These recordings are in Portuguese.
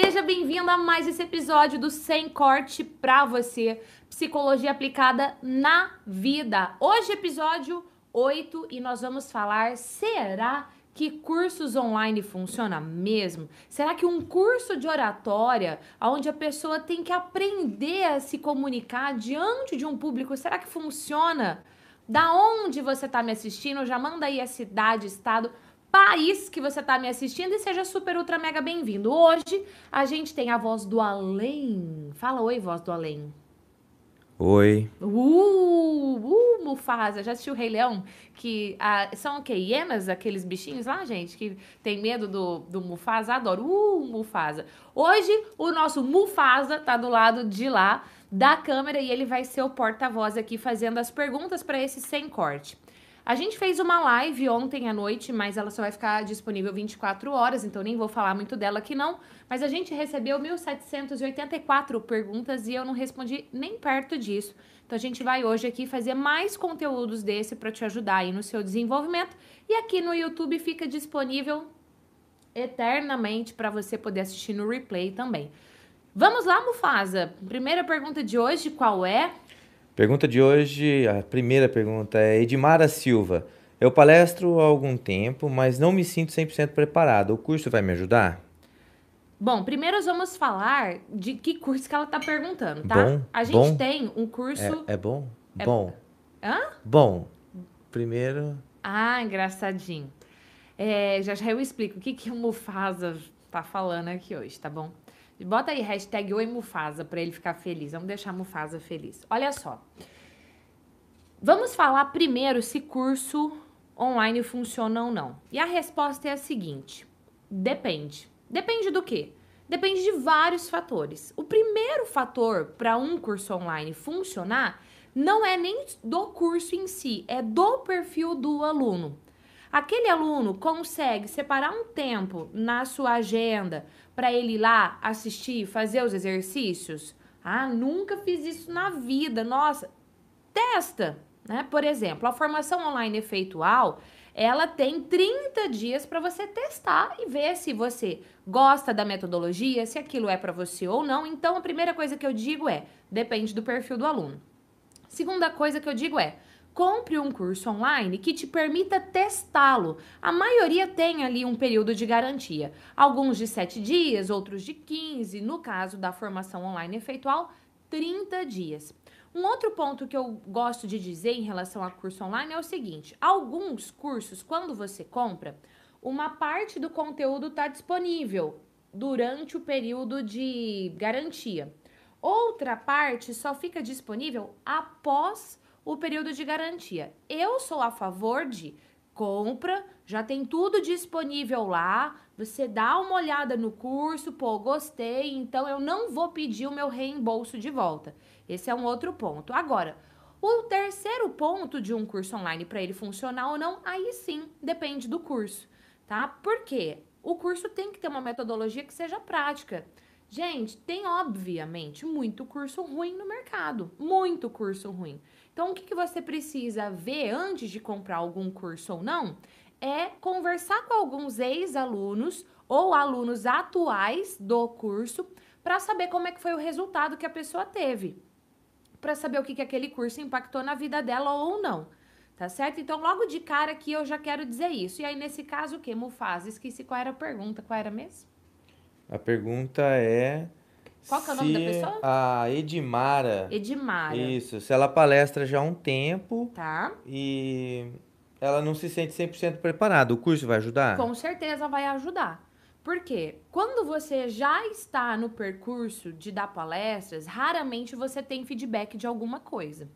Seja bem-vindo a mais esse episódio do Sem Corte pra você, psicologia aplicada na vida. Hoje episódio 8 e nós vamos falar será que cursos online funciona mesmo? Será que um curso de oratória, onde a pessoa tem que aprender a se comunicar diante de um público, será que funciona? Da onde você está me assistindo? Já manda aí a cidade, estado, país que você está me assistindo e seja super ultra mega bem-vindo. Hoje a gente tem a voz do além. Fala oi, voz do além. Oi. Uh, uh, Mufasa. Já assistiu o Rei Leão? Que ah, são o quê? Hienas, aqueles bichinhos lá, gente, que tem medo do, do Mufasa. Adoro. Uh, Mufasa. Hoje, o nosso Mufasa tá do lado de lá da câmera e ele vai ser o porta-voz aqui fazendo as perguntas para esse sem corte. A gente fez uma live ontem à noite, mas ela só vai ficar disponível 24 horas, então nem vou falar muito dela aqui não. Mas a gente recebeu 1.784 perguntas e eu não respondi nem perto disso. Então a gente vai hoje aqui fazer mais conteúdos desse para te ajudar aí no seu desenvolvimento. E aqui no YouTube fica disponível eternamente para você poder assistir no replay também. Vamos lá, Mufasa. Primeira pergunta de hoje, qual é? Pergunta de hoje, a primeira pergunta é Edmara Silva. Eu palestro há algum tempo, mas não me sinto 100% preparado. O curso vai me ajudar? Bom, primeiro nós vamos falar de que curso que ela está perguntando, tá? Bom, a gente bom. tem um curso. É, é bom? É- Bom. Hã? Bom. Primeiro, Ah, engraçadinho. É, já já eu explico o que, que o Mufasa tá falando aqui hoje, tá bom? Bota aí hashtag Oi Mufasa pra ele ficar feliz. Vamos deixar Mufasa feliz. Olha só. Vamos falar primeiro se curso online funciona ou não. E a resposta é a seguinte: depende. Depende do quê? Depende de vários fatores. O primeiro fator para um curso online funcionar não é nem do curso em si, é do perfil do aluno. Aquele aluno consegue separar um tempo na sua agenda para ele ir lá assistir, fazer os exercícios? Ah, nunca fiz isso na vida. Nossa, testa, né? Por exemplo, a formação online efeitual, ela tem 30 dias para você testar e ver se você gosta da metodologia, se aquilo é para você ou não. Então, a primeira coisa que eu digo é: depende do perfil do aluno. Segunda coisa que eu digo é: compre um curso online que te permita testá-lo. A maioria tem ali um período de garantia. Alguns de 7 dias, outros de 15. No caso da formação online efeitual, 30 dias. Um outro ponto que eu gosto de dizer em relação a curso online é o seguinte: alguns cursos, quando você compra, uma parte do conteúdo está disponível durante o período de garantia. Outra parte só fica disponível após o período de garantia. Eu sou a favor de compra, já tem tudo disponível lá, você dá uma olhada no curso, pô, gostei, então eu não vou pedir o meu reembolso de volta. Esse é um outro ponto. Agora, o terceiro ponto de um curso online para ele funcionar ou não, aí sim depende do curso, tá? Por quê? O curso tem que ter uma metodologia que seja prática. Gente, tem obviamente muito curso ruim no mercado, muito curso ruim. Então, o que, que você precisa ver antes de comprar algum curso ou não é conversar com alguns ex-alunos ou alunos atuais do curso para saber como é que foi o resultado que a pessoa teve, para saber o que, que aquele curso impactou na vida dela ou não. Tá certo? Então, logo de cara aqui eu já quero dizer isso. E aí, nesse caso, o que? Mufasa? Esqueci qual era a pergunta. Qual era mesmo? a pergunta é. Qual que é o nome da pessoa? A Edmara. Edmara. Isso, se ela palestra já há um tempo Tá? e ela não se sente 100% preparada, o curso vai ajudar? Com certeza vai ajudar. Porque quando você já está no percurso de dar palestras, raramente você tem feedback de alguma coisa.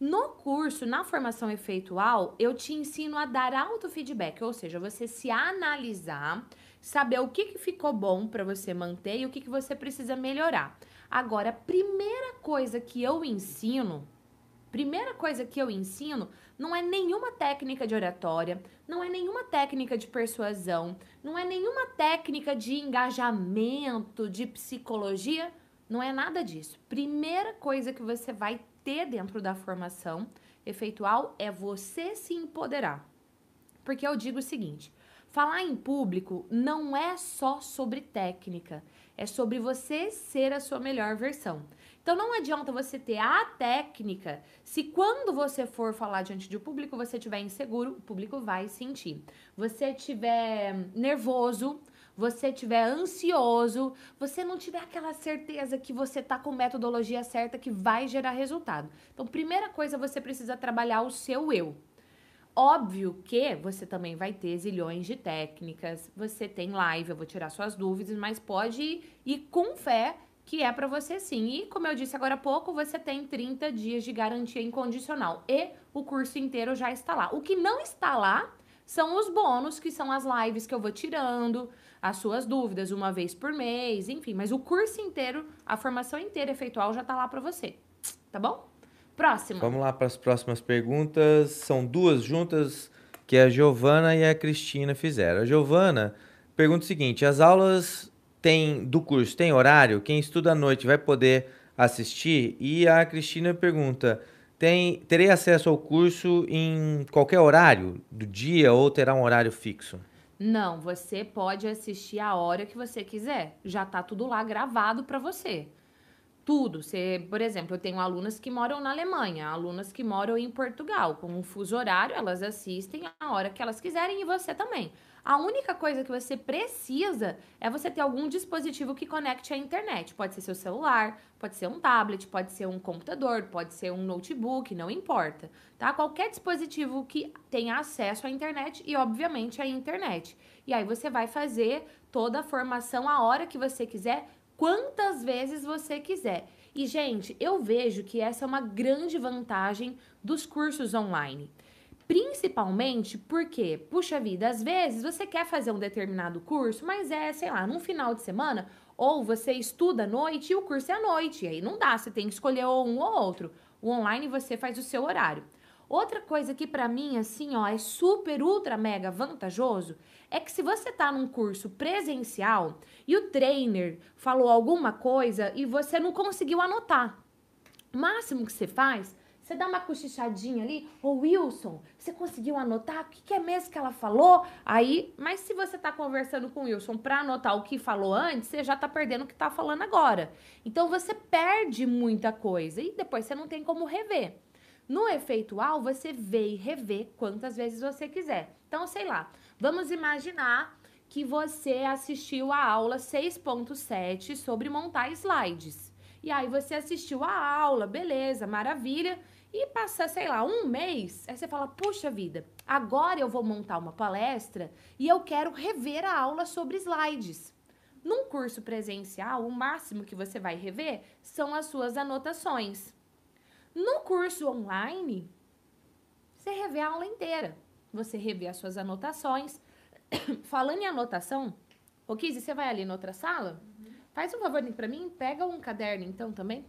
No curso, na formação efeitual, eu te ensino a dar autofeedback, ou seja, você se analisar, saber o que, que ficou bom para você manter e o que, que você precisa melhorar. Agora, a primeira coisa que eu ensino, primeira coisa que eu ensino não é nenhuma técnica de oratória, não é nenhuma técnica de persuasão, não é nenhuma técnica de engajamento, de psicologia, não é nada disso. Primeira coisa que você vai ter dentro da formação efeitual é você se empoderar. Porque eu digo o seguinte: Falar em público não é só sobre técnica, é sobre você ser a sua melhor versão. Então não adianta você ter a técnica se quando você for falar diante um público você estiver inseguro, o público vai sentir. Você estiver nervoso, você estiver ansioso, você não tiver aquela certeza que você tá com metodologia certa que vai gerar resultado. Então, primeira coisa, você precisa trabalhar o seu eu. Óbvio que você também vai ter zilhões de técnicas, você tem live, eu vou tirar suas dúvidas, mas pode ir, ir com fé que é para você sim. E, como eu disse agora há pouco, você tem 30 dias de garantia incondicional e o curso inteiro já está lá. O que não está lá são os bônus, que são as lives que eu vou tirando, as suas dúvidas uma vez por mês, enfim, mas o curso inteiro, a formação inteira efeitual já está lá para você. Tá bom? Próximo. Vamos lá para as próximas perguntas. São duas juntas que a Giovana e a Cristina fizeram. A Giovana pergunta o seguinte: as aulas tem do curso tem horário? Quem estuda à noite vai poder assistir? E a Cristina pergunta: tem, terei acesso ao curso em qualquer horário do dia ou terá um horário fixo? Não, você pode assistir a hora que você quiser. Já tá tudo lá gravado para você. Tudo. Você, por exemplo, eu tenho alunas que moram na Alemanha, alunas que moram em Portugal. Com um fuso horário, elas assistem a hora que elas quiserem e você também. A única coisa que você precisa é você ter algum dispositivo que conecte à internet. Pode ser seu celular, pode ser um tablet, pode ser um computador, pode ser um notebook, não importa, tá? Qualquer dispositivo que tenha acesso à internet e, obviamente, à internet. E aí você vai fazer toda a formação a hora que você quiser, quantas vezes você quiser. E, gente, eu vejo que essa é uma grande vantagem dos cursos online. Principalmente porque, puxa vida, às vezes você quer fazer um determinado curso, mas é, sei lá, num final de semana, ou você estuda à noite e o curso é à noite. E aí não dá, você tem que escolher um ou outro. O online você faz o seu horário. Outra coisa que para mim, assim, ó, é super, ultra, mega vantajoso é que se você tá num curso presencial e o trainer falou alguma coisa e você não conseguiu anotar, o máximo que você faz você dá uma cochichadinha ali, ô Wilson, você conseguiu anotar o que, que é mesmo que ela falou? Aí, mas se você tá conversando com o Wilson para anotar o que falou antes, você já tá perdendo o que tá falando agora. Então você perde muita coisa e depois você não tem como rever. No efeitual, você vê e revê quantas vezes você quiser. Então, sei lá, vamos imaginar que você assistiu a aula 6.7 sobre montar slides. E aí você assistiu a aula, beleza, maravilha. E passa, sei lá, um mês, aí você fala, puxa vida, agora eu vou montar uma palestra e eu quero rever a aula sobre slides. Num curso presencial, o máximo que você vai rever são as suas anotações. No curso online, você revê a aula inteira. Você revê as suas anotações. Falando em anotação, ô Kizzy, você vai ali na outra sala? Uhum. Faz um favor para mim, pega um caderno então também.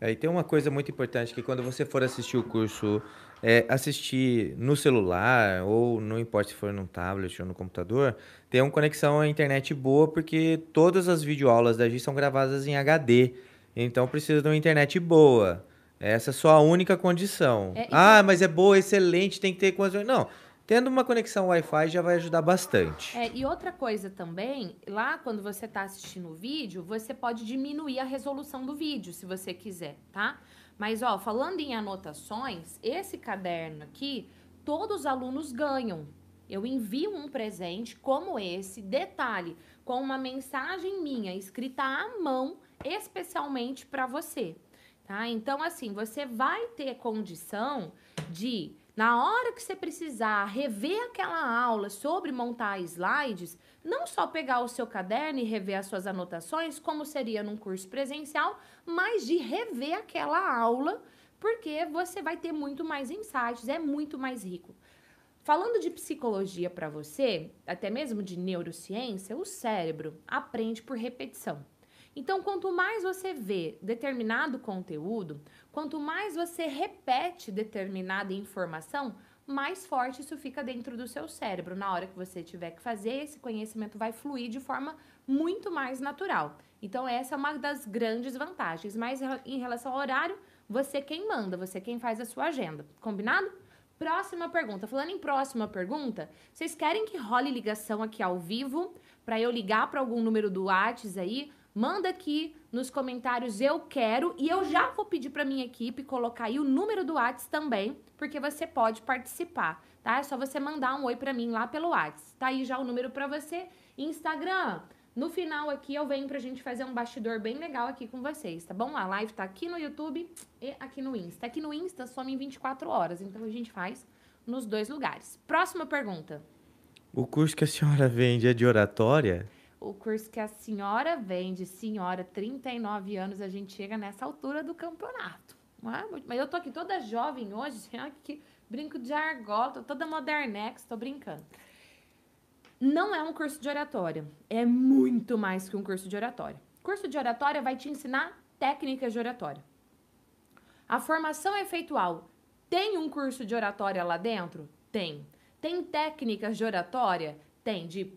É, e tem uma coisa muito importante que quando você for assistir o curso, é, assistir no celular ou não importa se for no tablet ou no computador, tenha uma conexão à internet boa porque todas as videoaulas da G são gravadas em HD. Então precisa de uma internet boa. Essa é só a única condição. É, ah, mas é boa, excelente, tem que ter coisa. Não. Tendo uma conexão Wi-Fi já vai ajudar bastante. É, e outra coisa também, lá quando você está assistindo o vídeo, você pode diminuir a resolução do vídeo, se você quiser, tá? Mas, ó, falando em anotações, esse caderno aqui, todos os alunos ganham. Eu envio um presente como esse, detalhe, com uma mensagem minha escrita à mão, especialmente para você, tá? Então, assim, você vai ter condição de na hora que você precisar rever aquela aula sobre montar slides, não só pegar o seu caderno e rever as suas anotações, como seria num curso presencial, mas de rever aquela aula, porque você vai ter muito mais insights, é muito mais rico. Falando de psicologia para você, até mesmo de neurociência, o cérebro aprende por repetição. Então, quanto mais você vê determinado conteúdo, quanto mais você repete determinada informação, mais forte isso fica dentro do seu cérebro. Na hora que você tiver que fazer, esse conhecimento vai fluir de forma muito mais natural. Então, essa é uma das grandes vantagens. Mas em relação ao horário, você quem manda, você quem faz a sua agenda. Combinado? Próxima pergunta. Falando em próxima pergunta, vocês querem que role ligação aqui ao vivo para eu ligar para algum número do Whats aí? Manda aqui nos comentários eu quero e eu já vou pedir para minha equipe colocar aí o número do Whats também, porque você pode participar, tá? É só você mandar um oi para mim lá pelo Whats. Tá aí já o número para você. Instagram, no final aqui eu venho pra gente fazer um bastidor bem legal aqui com vocês, tá bom? A live tá aqui no YouTube e aqui no Insta. Aqui no Insta some em 24 horas, então a gente faz nos dois lugares. Próxima pergunta. O curso que a senhora vende é de oratória? O curso que a senhora vende, senhora, 39 anos, a gente chega nessa altura do campeonato. É? Mas eu tô aqui toda jovem hoje, que brinco de argola, tô toda modernex, tô brincando não é um curso de oratória. É muito mais que um curso de oratória. curso de oratória vai te ensinar técnicas de oratória. A formação efeitual tem um curso de oratória lá dentro? Tem. Tem técnicas de oratória? Tem. De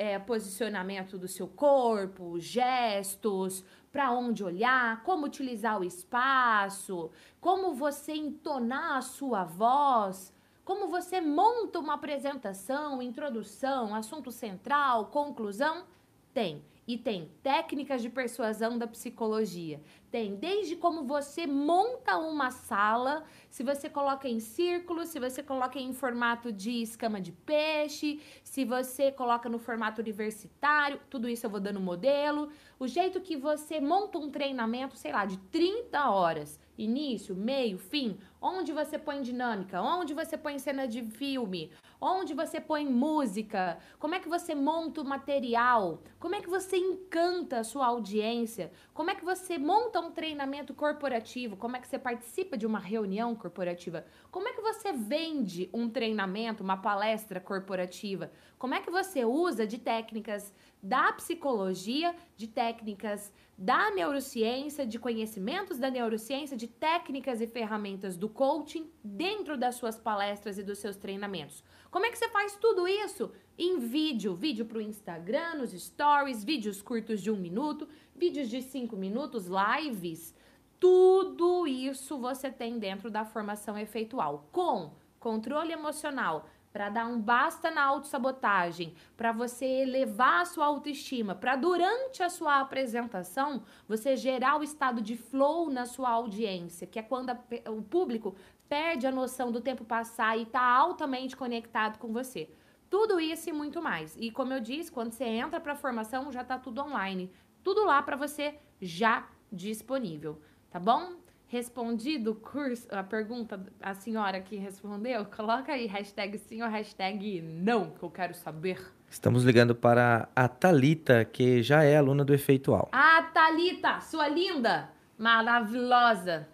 é, posicionamento do seu corpo, gestos, para onde olhar, como utilizar o espaço, como você entonar a sua voz como você monta uma apresentação, introdução, assunto central, conclusão? Tem. E tem técnicas de persuasão da psicologia. Tem desde como você monta uma sala, se você coloca em círculo, se você coloca em formato de escama de peixe, se você coloca no formato universitário, tudo isso eu vou dando modelo. O jeito que você monta um treinamento, sei lá, de 30 horas início, meio, fim, onde você põe dinâmica, onde você põe cena de filme, onde você põe música, como é que você monta o material, como é que você encanta a sua audiência, como é que você monta um treinamento corporativo, como é que você participa de uma reunião corporativa, como é que você vende um treinamento, uma palestra corporativa, como é que você usa de técnicas da psicologia, de técnicas da neurociência, de conhecimentos da neurociência, de técnicas e ferramentas do coaching dentro das suas palestras e dos seus treinamentos. Como é que você faz tudo isso? Em vídeo, vídeo para o Instagram, nos stories, vídeos curtos de um minuto, vídeos de cinco minutos, lives. Tudo isso você tem dentro da formação efeitual, com controle emocional, para dar um basta na autossabotagem, para você elevar a sua autoestima, para durante a sua apresentação você gerar o estado de flow na sua audiência, que é quando a, o público perde a noção do tempo passar e está altamente conectado com você. Tudo isso e muito mais. E como eu disse, quando você entra para a formação, já está tudo online. Tudo lá para você já disponível, tá bom? Respondido o curso, a pergunta, a senhora que respondeu, coloca aí hashtag sim ou hashtag não, que eu quero saber. Estamos ligando para a Talita, que já é aluna do Efeitual. Ah, Talita, sua linda, maravilhosa.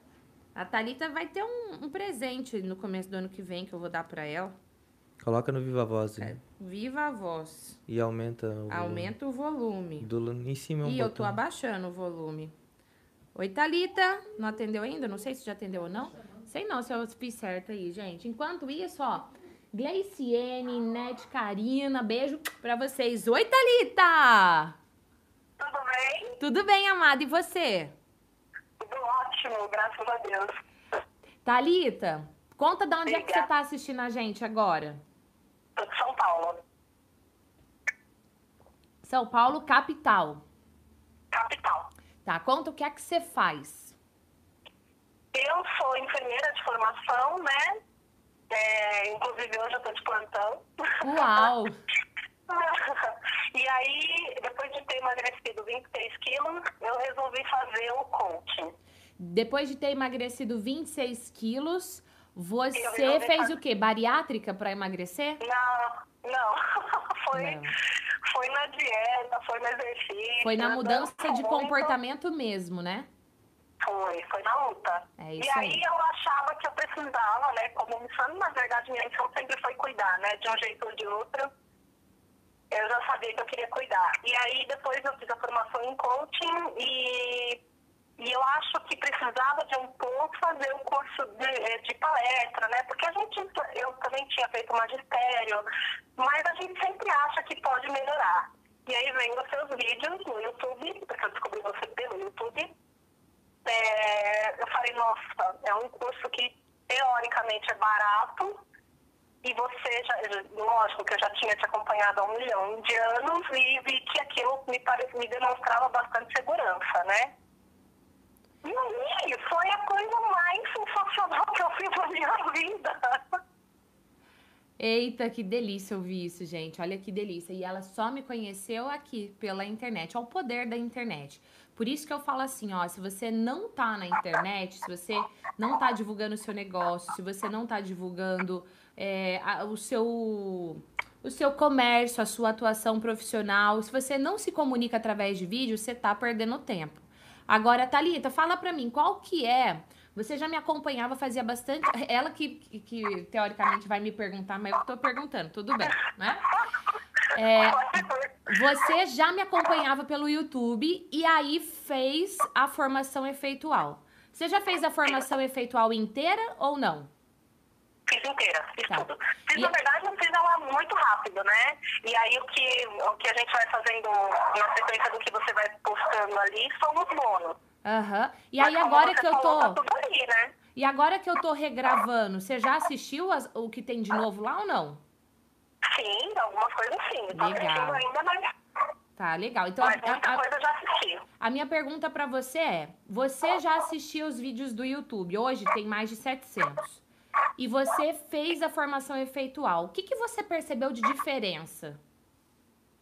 A Talita vai ter um, um, presente no começo do ano que vem que eu vou dar para ela. Coloca no Viva Voz. É, Viva Voz. E aumenta o Aumenta volume. o volume. Do, em cima é um E botão. eu tô abaixando o volume. Oi, Thalita. Não atendeu ainda? Não sei se já atendeu ou não. Sei não se eu fiz certo aí, gente. Enquanto isso, ó. Gleiciene, Net, Karina, beijo pra vocês. Oi, Thalita! Tudo bem? Tudo bem, amada. E você? Tudo ótimo, graças a Deus. Thalita, conta de onde Liga. é que você tá assistindo a gente agora. Tô de São Paulo. São Paulo, capital. Capital. Tá, conta o que é que você faz. Eu sou enfermeira de formação, né? É, inclusive hoje eu tô de plantão. Uau! e aí, depois de ter emagrecido 23 quilos, eu resolvi fazer o coaching. Depois de ter emagrecido 26 quilos, você fez fazer... o quê? Bariátrica para emagrecer? Não, não. foi, não. foi na dieta, foi no exercício. Foi na mudança de comportamento mesmo, né? Foi, foi na luta. É isso e aí, aí, eu achava que eu precisava, né, como missão, na verdade minha missão sempre foi cuidar, né, de um jeito ou de outro. Eu já sabia que eu queria cuidar. E aí depois eu fiz a formação em coaching e e eu acho que precisava de um pouco fazer um curso de, eh, de, palestra, né? Porque a gente, eu também tinha feito magistério, mas a gente sempre acha que pode melhorar. E aí vem os seus vídeos no YouTube, porque eu descobri você pelo YouTube. É, eu falei, nossa, é um curso que teoricamente é barato, e você já, lógico que eu já tinha te acompanhado há um milhão de anos e vi que aquilo me, pare, me demonstrava bastante segurança, né? Foi a coisa mais sensacional que eu fiz na minha vida. Eita, que delícia ouvir isso, gente. Olha que delícia. E ela só me conheceu aqui pela internet. Olha o poder da internet. Por isso que eu falo assim, ó, se você não tá na internet, se você não tá divulgando o seu negócio, se você não tá divulgando é, a, o seu o seu comércio, a sua atuação profissional, se você não se comunica através de vídeo, você tá perdendo tempo. Agora, Thalita, fala pra mim, qual que é você já me acompanhava, fazia bastante. Ela que, que, que teoricamente vai me perguntar, mas eu tô perguntando, tudo bem, né? É, você já me acompanhava pelo YouTube e aí fez a formação efeitual. Você já fez a formação efeitual inteira ou não? Fiz inteira, fiz tá. tudo. Fiz, e... na verdade, eu fiz ela muito rápido, né? E aí o que, o que a gente vai fazendo na sequência do que você vai postando ali são os bônus. Aham. Uhum. E aí agora que eu tô. Tá ali, né? E agora que eu tô regravando, você já assistiu as, o que tem de novo lá ou não? Sim, algumas coisas sim. Tô legal. ainda, mas. Tá, legal. Então, mas muita a, coisa eu já assisti. A minha pergunta para você é: você já assistiu os vídeos do YouTube? Hoje tem mais de 700. E você fez a formação efeitual. O que, que você percebeu de diferença?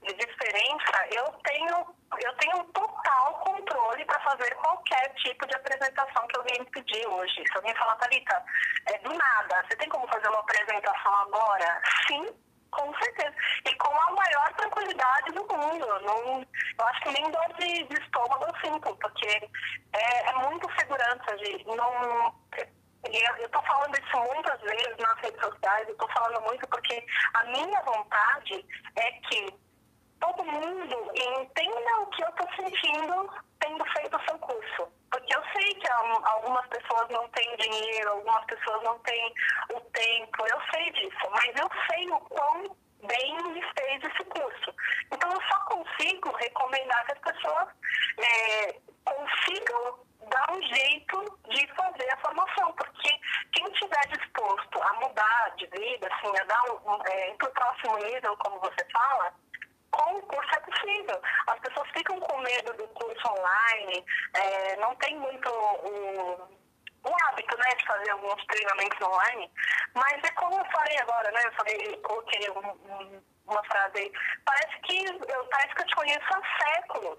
De diferença, eu tenho eu tenho total controle para fazer qualquer tipo de apresentação que alguém me pedir hoje. Se alguém falar, Thalita, é do nada, você tem como fazer uma apresentação agora? Sim, com certeza. E com a maior tranquilidade do mundo. Não, eu acho que nem dor de, de estômago eu sinto, porque é, é muito segurança de não. Eu estou falando isso muitas vezes nas redes sociais, eu estou falando muito porque a minha vontade é que todo mundo entenda o que eu estou sentindo tendo feito o seu curso. Porque eu sei que algumas pessoas não têm dinheiro, algumas pessoas não têm o tempo, eu sei disso, mas eu sei o quão bem me fez esse curso. Então eu só consigo recomendar que as pessoas é, consigam dar um jeito de fazer a formação, porque quem estiver disposto a mudar de vida, assim, a dar um, é, para o próximo nível, como você fala, com o curso é possível. As pessoas ficam com medo do curso online, é, não tem muito o, o hábito né, de fazer alguns treinamentos online, mas é como eu falei agora, né? Eu falei, coloquei um, um, uma frase aí, parece que, eu, parece que eu te conheço há séculos.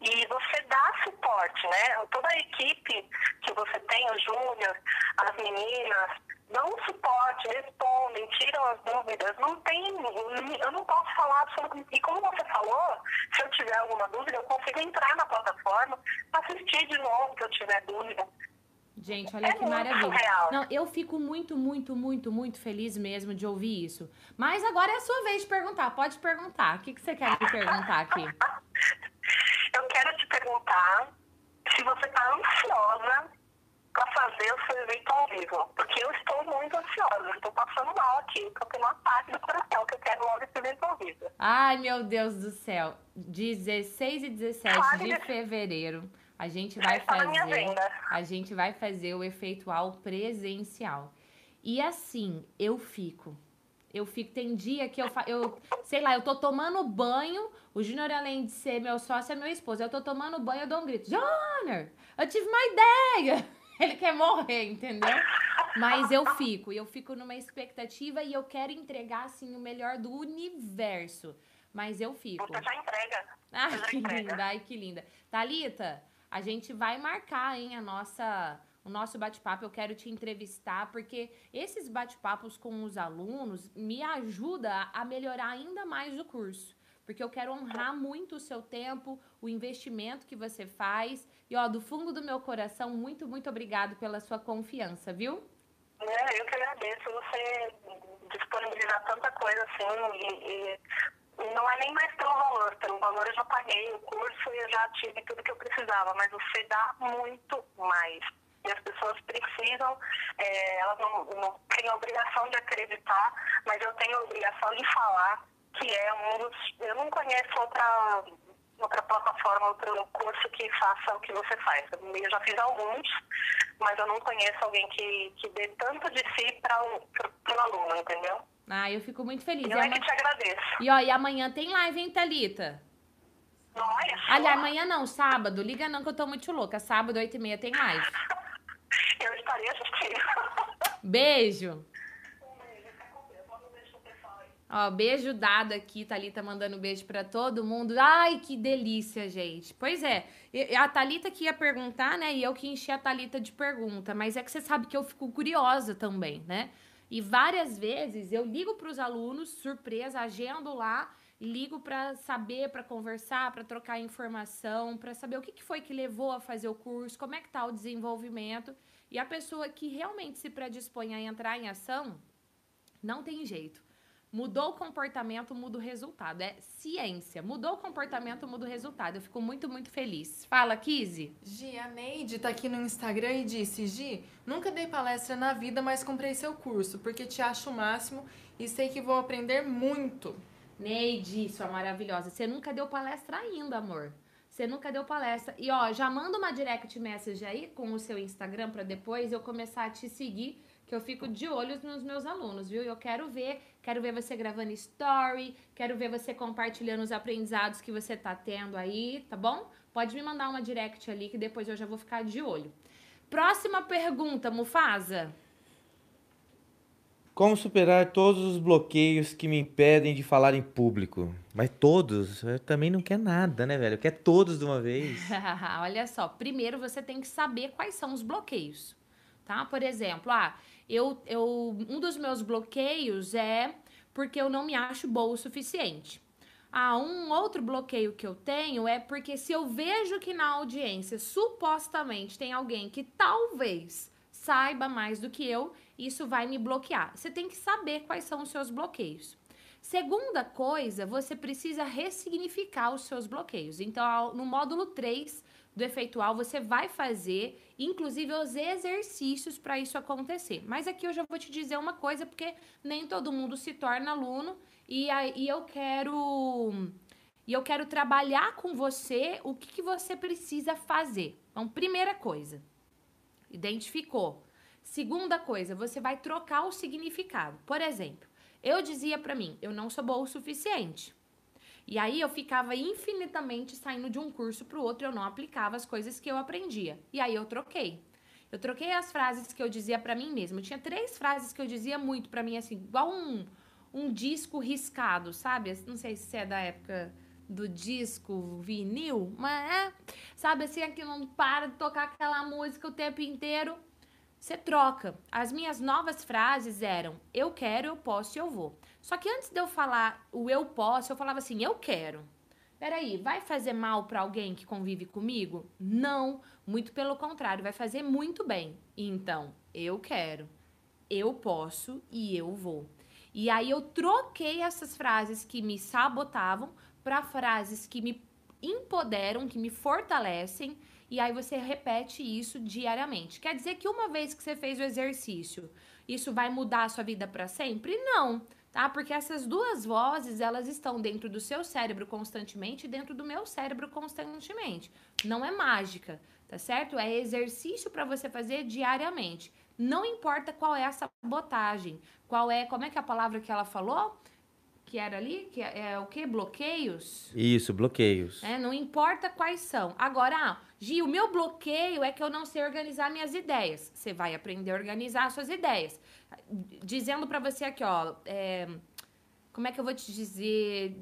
E você dá suporte, né? Toda a equipe que você tem, o Júnior, as meninas, dão suporte, respondem, tiram as dúvidas. Não tem, eu não posso falar absolutamente. E como você falou, se eu tiver alguma dúvida, eu consigo entrar na plataforma, assistir de novo se eu tiver dúvida. Gente, olha é que maravilha. Real. Não, eu fico muito, muito, muito, muito feliz mesmo de ouvir isso. Mas agora é a sua vez de perguntar. Pode perguntar. O que, que você quer me perguntar aqui? perguntar se você está ansiosa para fazer o seu evento ao vivo. Porque eu estou muito ansiosa, estou passando mal aqui, porque eu tenho uma parte do coração que eu quero logo esse evento ao vivo. Ai, meu Deus do céu. 16 e 17 de fevereiro. A gente vai fazer. A gente vai fazer o efeitual presencial. E assim, eu fico. Eu fico, tem dia que eu, eu sei lá, eu tô tomando banho, o Júnior, além de ser meu sócio, é meu esposo. Eu tô tomando banho, eu dou um grito, Júnior, eu tive uma ideia. ele quer morrer, entendeu? Mas eu fico, eu fico numa expectativa e eu quero entregar assim o melhor do universo. Mas eu fico. Você já entrega. Ai, que linda, ai, que linda. Thalita, a gente vai marcar, hein, a nossa o nosso bate-papo, eu quero te entrevistar, porque esses bate-papos com os alunos me ajuda a melhorar ainda mais o curso porque eu quero honrar muito o seu tempo, o investimento que você faz. E, ó, do fundo do meu coração, muito, muito obrigado pela sua confiança, viu? É, eu que agradeço você disponibilizar tanta coisa assim e, e não é nem mais pelo valor, pelo valor eu já paguei o curso e eu já tive tudo que eu precisava, mas você dá muito mais. E as pessoas precisam, é, elas não, não têm a obrigação de acreditar, mas eu tenho a obrigação de falar que é um dos. Eu não conheço outra, outra plataforma, outro curso que faça o que você faz. Eu já fiz alguns, mas eu não conheço alguém que, que dê tanto de si para o aluno, entendeu? Ah, eu fico muito feliz. Eu é que te agradeço. E, ó, e amanhã tem live, hein, Thalita? Olha. Aliás, amanhã não, sábado. Liga não que eu tô muito louca. Sábado, 8 e meia, tem live. eu estarei assistindo. Beijo. Ó, beijo dado aqui, Thalita mandando beijo para todo mundo. Ai, que delícia, gente. Pois é, a Thalita que ia perguntar, né? E eu que enchi a Thalita de pergunta, mas é que você sabe que eu fico curiosa também, né? E várias vezes eu ligo para os alunos, surpresa, agendo lá, ligo para saber, para conversar, para trocar informação, para saber o que, que foi que levou a fazer o curso, como é que tá o desenvolvimento. E a pessoa que realmente se predispõe a entrar em ação, não tem jeito Mudou o comportamento, muda o resultado. É ciência. Mudou o comportamento, muda o resultado. Eu fico muito, muito feliz. Fala, Kizzy. Gi, a Neide tá aqui no Instagram e disse: Gi, nunca dei palestra na vida, mas comprei seu curso, porque te acho o máximo e sei que vou aprender muito. Neide, sua maravilhosa. Você nunca deu palestra ainda, amor. Você nunca deu palestra. E ó, já manda uma direct message aí com o seu Instagram para depois eu começar a te seguir que eu fico de olho nos meus alunos, viu? Eu quero ver, quero ver você gravando story, quero ver você compartilhando os aprendizados que você tá tendo aí, tá bom? Pode me mandar uma direct ali que depois eu já vou ficar de olho. Próxima pergunta, Mufasa. Como superar todos os bloqueios que me impedem de falar em público? Mas todos, eu também não quer nada, né, velho? Quer todos de uma vez. Olha só, primeiro você tem que saber quais são os bloqueios, tá? Por exemplo, ah, eu, eu, um dos meus bloqueios é porque eu não me acho boa o suficiente. Ah, um outro bloqueio que eu tenho é porque se eu vejo que na audiência supostamente tem alguém que talvez saiba mais do que eu, isso vai me bloquear. Você tem que saber quais são os seus bloqueios. Segunda coisa, você precisa ressignificar os seus bloqueios. Então, no módulo 3, do efeitual, você vai fazer, inclusive, os exercícios para isso acontecer. Mas aqui eu já vou te dizer uma coisa, porque nem todo mundo se torna aluno e aí eu quero e eu quero trabalhar com você o que, que você precisa fazer. Então, primeira coisa, identificou. Segunda coisa, você vai trocar o significado. Por exemplo, eu dizia para mim, eu não sou boa o suficiente. E aí eu ficava infinitamente saindo de um curso para o outro, eu não aplicava as coisas que eu aprendia. E aí eu troquei. Eu troquei as frases que eu dizia para mim mesma. Eu tinha três frases que eu dizia muito para mim, assim, igual um, um disco riscado, sabe? Não sei se é da época do disco vinil, mas é, sabe assim, que não para de tocar aquela música o tempo inteiro. Você troca. As minhas novas frases eram: eu quero, eu posso e eu vou. Só que antes de eu falar o eu posso, eu falava assim: eu quero. Peraí, vai fazer mal para alguém que convive comigo? Não, muito pelo contrário, vai fazer muito bem. Então, eu quero, eu posso e eu vou. E aí eu troquei essas frases que me sabotavam para frases que me empoderam, que me fortalecem e aí você repete isso diariamente. Quer dizer que uma vez que você fez o exercício, isso vai mudar a sua vida para sempre? Não, tá? Porque essas duas vozes, elas estão dentro do seu cérebro constantemente e dentro do meu cérebro constantemente. Não é mágica, tá certo? É exercício para você fazer diariamente. Não importa qual é a sabotagem, qual é, como é que é a palavra que ela falou? Que era ali, que é, é o que? Bloqueios? Isso, bloqueios. É, não importa quais são. Agora, ah, Gi, o meu bloqueio é que eu não sei organizar minhas ideias. Você vai aprender a organizar suas ideias. Dizendo para você aqui, ó, é, como é que eu vou te dizer?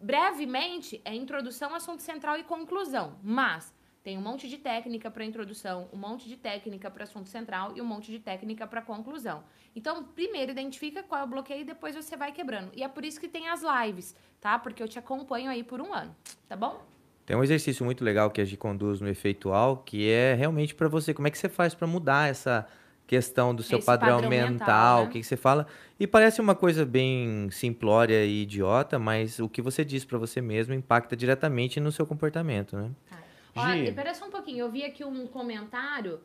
Brevemente, é introdução, assunto central e conclusão. Mas tem um monte de técnica para introdução, um monte de técnica para assunto central e um monte de técnica para conclusão. Então, primeiro identifica qual é o bloqueio e depois você vai quebrando. E é por isso que tem as lives, tá? Porque eu te acompanho aí por um ano, tá bom? Tem um exercício muito legal que a gente conduz no Efeitual, que é realmente para você, como é que você faz para mudar essa questão do seu padrão, padrão, mental, mental né? o que, que você fala. E parece uma coisa bem simplória e idiota, mas o que você diz para você mesmo impacta diretamente no seu comportamento, né? Ah. Olha, espera só um pouquinho. Eu vi aqui um comentário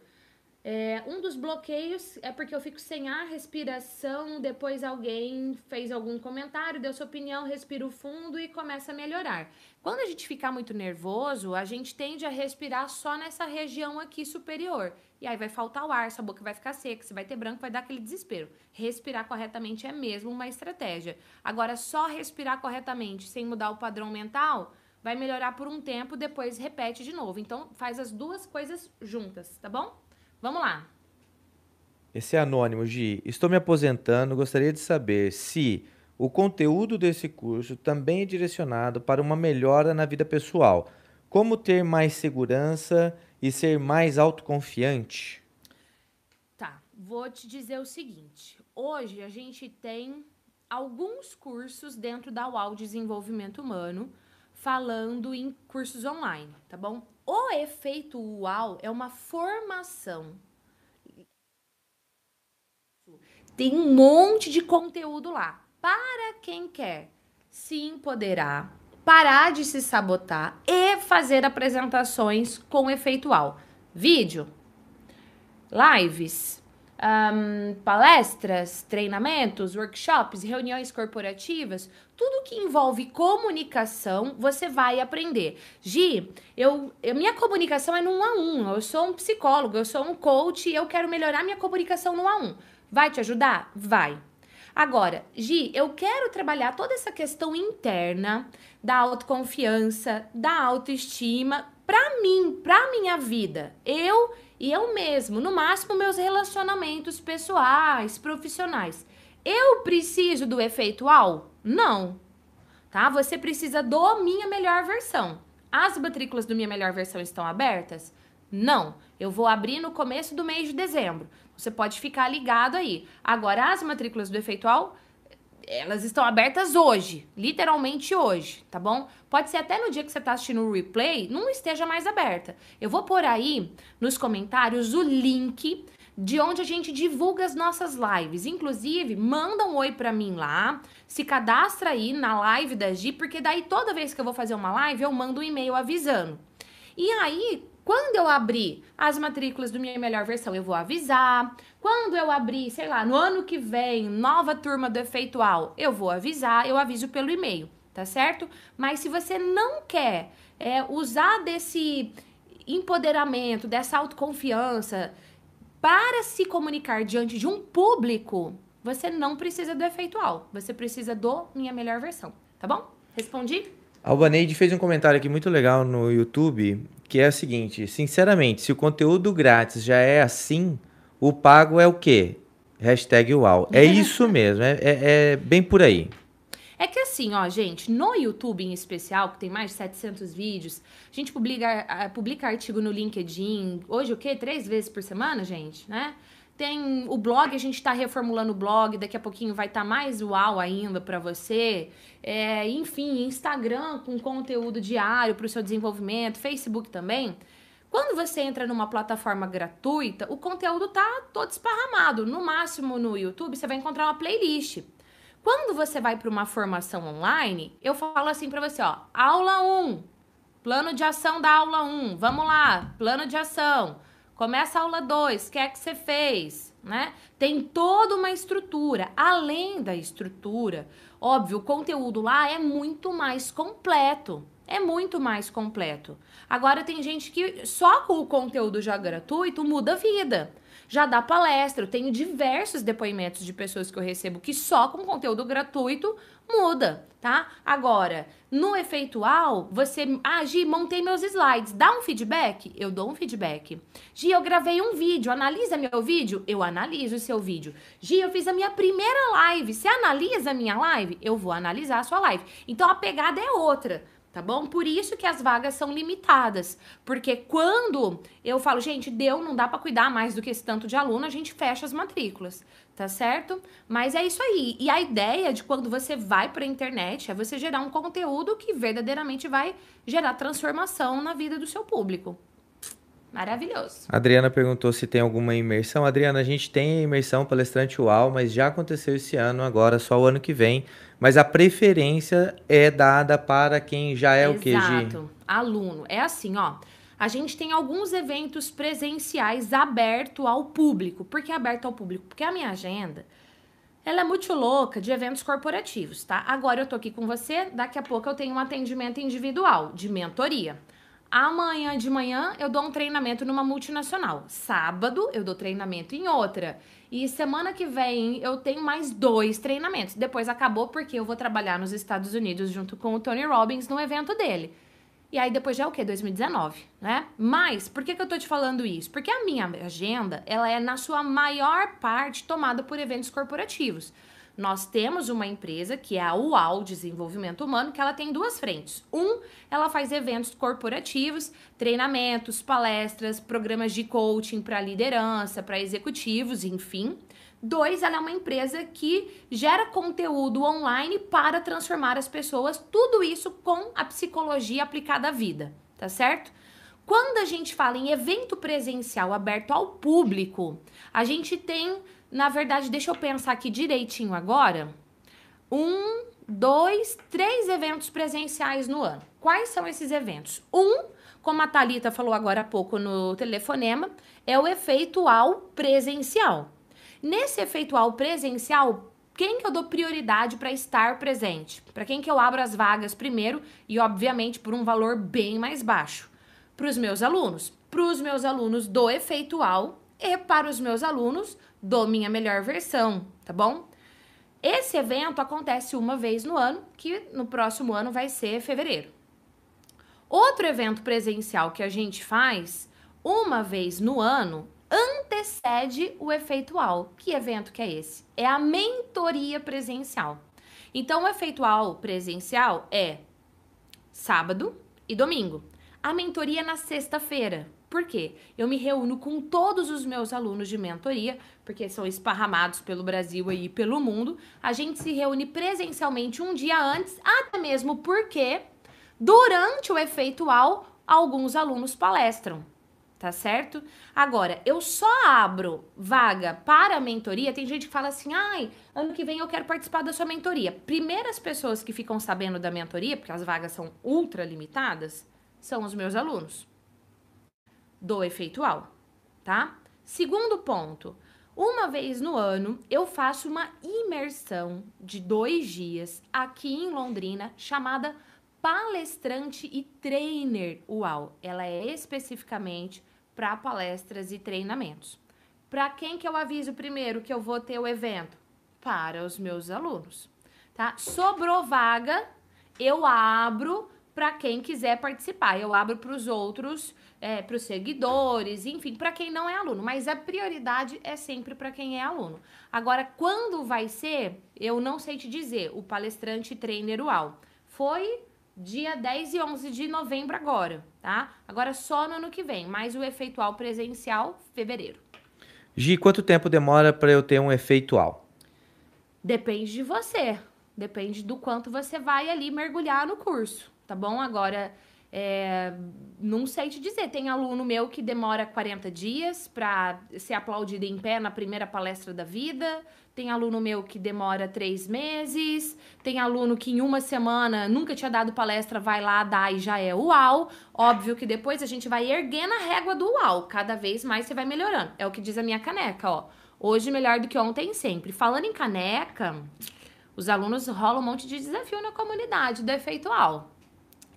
É, um dos bloqueios é porque eu fico sem ar, respiração, depois alguém fez algum comentário, deu sua opinião, respiro fundo e começa a melhorar. Quando a gente ficar muito nervoso, a gente tende a respirar só nessa região aqui superior. E aí vai faltar o ar, sua boca vai ficar seca, você vai ter branco, vai dar aquele desespero. Respirar corretamente é mesmo uma estratégia. Agora, só respirar corretamente sem mudar o padrão mental vai melhorar por um tempo, depois repete de novo. Então, faz as duas coisas juntas, tá bom? Vamos lá. Esse é anônimo, Gi. Estou me aposentando. Gostaria de saber se o conteúdo desse curso também é direcionado para uma melhora na vida pessoal. Como ter mais segurança e ser mais autoconfiante? Tá, vou te dizer o seguinte. Hoje a gente tem alguns cursos dentro da UAU Desenvolvimento Humano falando em cursos online, tá bom? O efeito UAU é uma formação. Tem um monte de conteúdo lá para quem quer se empoderar, parar de se sabotar e fazer apresentações com efeito UAU. Vídeo, lives, um, palestras, treinamentos, workshops, reuniões corporativas, tudo que envolve comunicação, você vai aprender. Gi, eu, eu, minha comunicação é no um a um. Eu sou um psicólogo, eu sou um coach e eu quero melhorar minha comunicação no um a um. Vai te ajudar? Vai. Agora, Gi, eu quero trabalhar toda essa questão interna da autoconfiança, da autoestima para mim, para minha vida. Eu e eu mesmo, no máximo meus relacionamentos pessoais, profissionais. Eu preciso do efeito UAU? Não. Tá? Você precisa do minha melhor versão. As matrículas do minha melhor versão estão abertas? Não. Eu vou abrir no começo do mês de dezembro. Você pode ficar ligado aí. Agora, as matrículas do efeito UAU elas estão abertas hoje, literalmente hoje, tá bom? Pode ser até no dia que você está assistindo o replay, não esteja mais aberta. Eu vou pôr aí nos comentários o link de onde a gente divulga as nossas lives. Inclusive, manda um oi para mim lá, se cadastra aí na live da Gi, porque daí toda vez que eu vou fazer uma live, eu mando um e-mail avisando. E aí, quando eu abrir as matrículas do Minha Melhor Versão, eu vou avisar. Quando eu abrir, sei lá, no ano que vem, nova turma do Efeitual, eu vou avisar, eu aviso pelo e-mail, tá certo? Mas se você não quer é, usar desse empoderamento, dessa autoconfiança para se comunicar diante de um público, você não precisa do Efeitual. Você precisa do Minha Melhor Versão, tá bom? Respondi? A Albaneide fez um comentário aqui muito legal no YouTube, que é o seguinte: sinceramente, se o conteúdo grátis já é assim, o pago é o quê? Hashtag uau. É isso mesmo, é, é, é, bem por aí. É que assim, ó, gente, no YouTube em especial, que tem mais de 700 vídeos, a gente publica, publica artigo no LinkedIn, hoje o quê? Três vezes por semana, gente, né? Tem o blog, a gente está reformulando o blog, daqui a pouquinho vai estar tá mais uau ainda para você. É, enfim, Instagram com conteúdo diário para o seu desenvolvimento, Facebook também. Quando você entra numa plataforma gratuita, o conteúdo tá todo esparramado. No máximo no YouTube, você vai encontrar uma playlist. Quando você vai para uma formação online, eu falo assim para você, ó, aula 1, plano de ação da aula 1. Vamos lá, plano de ação. Começa a aula 2, o que é que você fez? Né? Tem toda uma estrutura. Além da estrutura, óbvio, o conteúdo lá é muito mais completo. É muito mais completo. Agora tem gente que só com o conteúdo já gratuito muda a vida já dá palestra. Eu tenho diversos depoimentos de pessoas que eu recebo que só com conteúdo gratuito muda, tá? Agora, no efeitual, você. Ah, Gi, montei meus slides. Dá um feedback? Eu dou um feedback. Gi, eu gravei um vídeo. Analisa meu vídeo? Eu analiso o seu vídeo. Gi, eu fiz a minha primeira live. Você analisa a minha live? Eu vou analisar a sua live. Então a pegada é outra tá bom? Por isso que as vagas são limitadas, porque quando eu falo, gente, deu, não dá para cuidar mais do que esse tanto de aluno, a gente fecha as matrículas, tá certo? Mas é isso aí. E a ideia de quando você vai para a internet é você gerar um conteúdo que verdadeiramente vai gerar transformação na vida do seu público. Maravilhoso. A Adriana perguntou se tem alguma imersão. Adriana, a gente tem imersão palestrante UAU, mas já aconteceu esse ano, agora só o ano que vem. Mas a preferência é dada para quem já é Exato. o QG. Exato. Aluno. É assim, ó. a gente tem alguns eventos presenciais aberto ao público. Por que aberto ao público? Porque a minha agenda ela é muito louca de eventos corporativos, tá? Agora eu tô aqui com você, daqui a pouco eu tenho um atendimento individual de mentoria. Amanhã de manhã eu dou um treinamento numa multinacional. Sábado eu dou treinamento em outra. E semana que vem eu tenho mais dois treinamentos. Depois acabou porque eu vou trabalhar nos Estados Unidos junto com o Tony Robbins no evento dele. E aí depois já é o quê? 2019, né? Mas, por que, que eu tô te falando isso? Porque a minha agenda, ela é na sua maior parte tomada por eventos corporativos. Nós temos uma empresa que é a UAU Desenvolvimento Humano, que ela tem duas frentes. Um, ela faz eventos corporativos, treinamentos, palestras, programas de coaching para liderança, para executivos, enfim. Dois, ela é uma empresa que gera conteúdo online para transformar as pessoas, tudo isso com a psicologia aplicada à vida, tá certo? Quando a gente fala em evento presencial aberto ao público, a gente tem, na verdade, deixa eu pensar aqui direitinho agora, um, dois, três eventos presenciais no ano. Quais são esses eventos? Um, como a Thalita falou agora há pouco no telefonema, é o efeito ao presencial. Nesse efeitual presencial, quem que eu dou prioridade para estar presente? Para quem que eu abro as vagas primeiro e, obviamente, por um valor bem mais baixo? Para os meus alunos. Para os meus alunos do efeitual e para os meus alunos do minha melhor versão, tá bom? Esse evento acontece uma vez no ano, que no próximo ano vai ser fevereiro. Outro evento presencial que a gente faz uma vez no ano antecede o efeitual. Que evento que é esse? É a mentoria presencial. Então, o efeitual presencial é sábado e domingo. A mentoria é na sexta-feira. Por quê? Eu me reúno com todos os meus alunos de mentoria, porque são esparramados pelo Brasil e pelo mundo. A gente se reúne presencialmente um dia antes, até mesmo porque durante o efeitual alguns alunos palestram tá certo? Agora, eu só abro vaga para a mentoria. Tem gente que fala assim: ai, ano que vem eu quero participar da sua mentoria. Primeiras pessoas que ficam sabendo da mentoria, porque as vagas são ultra limitadas, são os meus alunos do efeitual, tá? Segundo ponto, uma vez no ano eu faço uma imersão de dois dias aqui em Londrina chamada Palestrante e Trainer UAU. Ela é especificamente para palestras e treinamentos. Para quem que eu aviso primeiro que eu vou ter o evento? Para os meus alunos, tá? Sobrou vaga, eu abro para quem quiser participar. Eu abro para os outros, é, para os seguidores, enfim, para quem não é aluno. Mas a prioridade é sempre para quem é aluno. Agora, quando vai ser, eu não sei te dizer. O palestrante trainer UAU foi dia 10 e 11 de novembro agora, tá? Agora só no ano que vem, mais o efeitual presencial, fevereiro. Gi, quanto tempo demora para eu ter um efeitual? Depende de você, depende do quanto você vai ali mergulhar no curso, tá bom? Agora, é, não sei te dizer, tem aluno meu que demora 40 dias para ser aplaudido em pé na primeira palestra da vida, tem aluno meu que demora três meses, tem aluno que em uma semana nunca tinha dado palestra, vai lá, dá e já é uau. Óbvio que depois a gente vai erguendo a régua do uau, cada vez mais você vai melhorando. É o que diz a minha caneca, ó. Hoje melhor do que ontem sempre. Falando em caneca, os alunos rolam um monte de desafio na comunidade do efeito uau.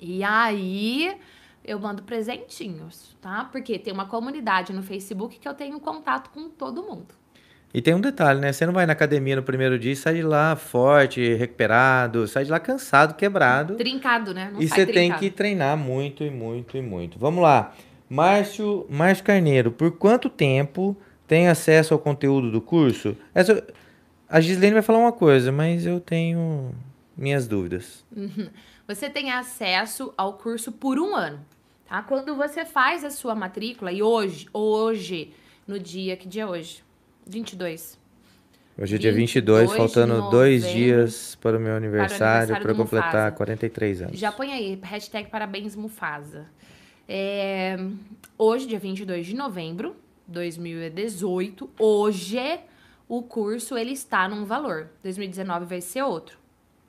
E aí eu mando presentinhos, tá? Porque tem uma comunidade no Facebook que eu tenho contato com todo mundo. E tem um detalhe, né? Você não vai na academia no primeiro dia e sai de lá forte, recuperado, sai de lá cansado, quebrado. Trincado, né? Não e você tem que treinar muito e muito e muito. Vamos lá. Márcio, Márcio Carneiro, por quanto tempo tem acesso ao conteúdo do curso? Essa, a Gislene vai falar uma coisa, mas eu tenho minhas dúvidas. Você tem acesso ao curso por um ano, tá? Quando você faz a sua matrícula, e hoje, hoje, no dia, que dia é hoje? 22. Hoje é dia 22, faltando dois dias para o meu aniversário, para completar Mufasa. 43 anos. Já põe aí, hashtag parabéns Mufasa. É, hoje, dia 22 de novembro de 2018, hoje o curso ele está num valor. 2019 vai ser outro,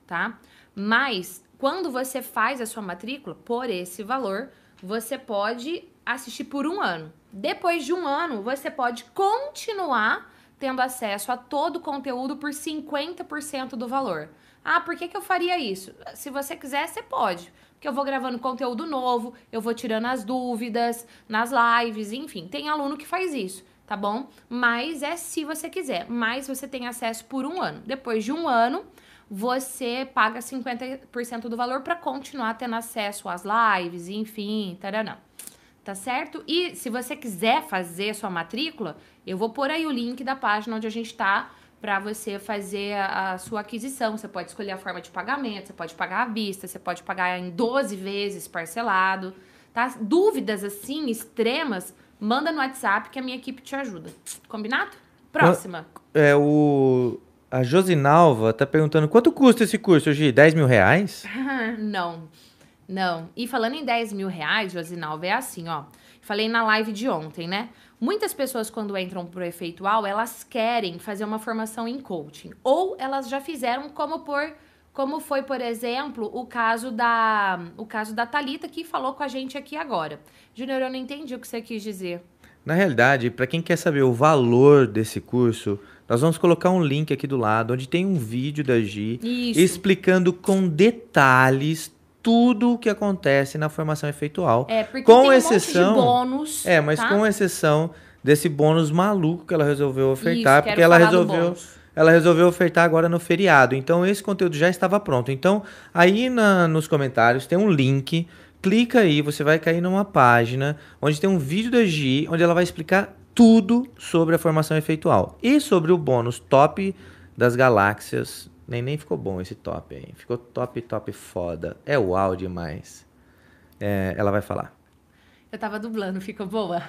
tá? Mas quando você faz a sua matrícula por esse valor, você pode assistir por um ano. Depois de um ano, você pode continuar tendo acesso a todo o conteúdo por 50% do valor. Ah, por que, que eu faria isso? Se você quiser, você pode. Porque eu vou gravando conteúdo novo, eu vou tirando as dúvidas nas lives, enfim, tem aluno que faz isso, tá bom? Mas é se você quiser. Mas você tem acesso por um ano. Depois de um ano, você paga 50% do valor para continuar tendo acesso às lives, enfim, taranã. Tá certo? E se você quiser fazer sua matrícula, eu vou pôr aí o link da página onde a gente tá para você fazer a, a, sua aquisição. Você pode escolher a forma de pagamento, você pode pagar à vista, você pode pagar em 12 vezes parcelado, tá? Dúvidas assim extremas, manda no WhatsApp que a minha equipe te ajuda. Combinado? Próxima. É o a Josinalva tá perguntando quanto custa esse curso, Gi? 10 mil reais? não, não. E falando em 10 mil reais, Josinalva, é assim, ó. Falei na live de ontem, né? Muitas pessoas, quando entram pro efeitual, elas querem fazer uma formação em coaching. Ou elas já fizeram, como por como foi, por exemplo, o caso da o caso da Talita que falou com a gente aqui agora. Júnior, eu não entendi o que você quis dizer. Na realidade, para quem quer saber o valor desse curso, nós vamos colocar um link aqui do lado, onde tem um vídeo da Gi Isso. explicando com detalhes tudo o que acontece na formação efeitual. É, porque com tem um exceção, bônus. É, mas tá? com exceção desse bônus maluco que ela resolveu ofertar, Isso, porque ela resolveu ela resolveu ofertar agora no feriado. Então esse conteúdo já estava pronto. Então aí na- nos comentários tem um link. Clica aí, você vai cair numa página onde tem um vídeo da Gi, onde ela vai explicar tudo sobre a formação efeitual e sobre o bônus top das galáxias. Nem, nem ficou bom esse top aí. Ficou top, top foda. É uau demais. É, ela vai falar. Eu tava dublando, ficou boa?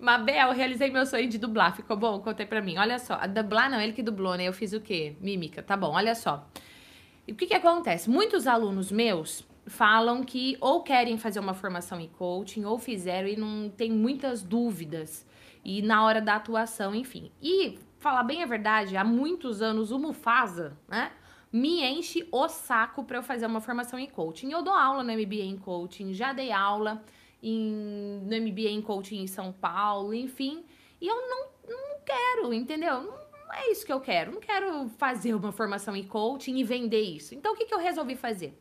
Mabel, realizei meu sonho de dublar, ficou bom? Contei pra mim. Olha só, a dublar não, ele que dublou, né? Eu fiz o quê? Mímica, tá bom, olha só. E o que que acontece? Muitos alunos meus falam que ou querem fazer uma formação em coaching, ou fizeram e não tem muitas dúvidas. E na hora da atuação, enfim. E, falar bem a verdade, há muitos anos o Mufasa, né? Me enche o saco pra eu fazer uma formação em coaching. Eu dou aula no MBA em coaching, já dei aula em, no MBA em coaching em São Paulo, enfim. E eu não, não quero, entendeu? Não, não é isso que eu quero. Não quero fazer uma formação em coaching e vender isso. Então, o que, que eu resolvi fazer?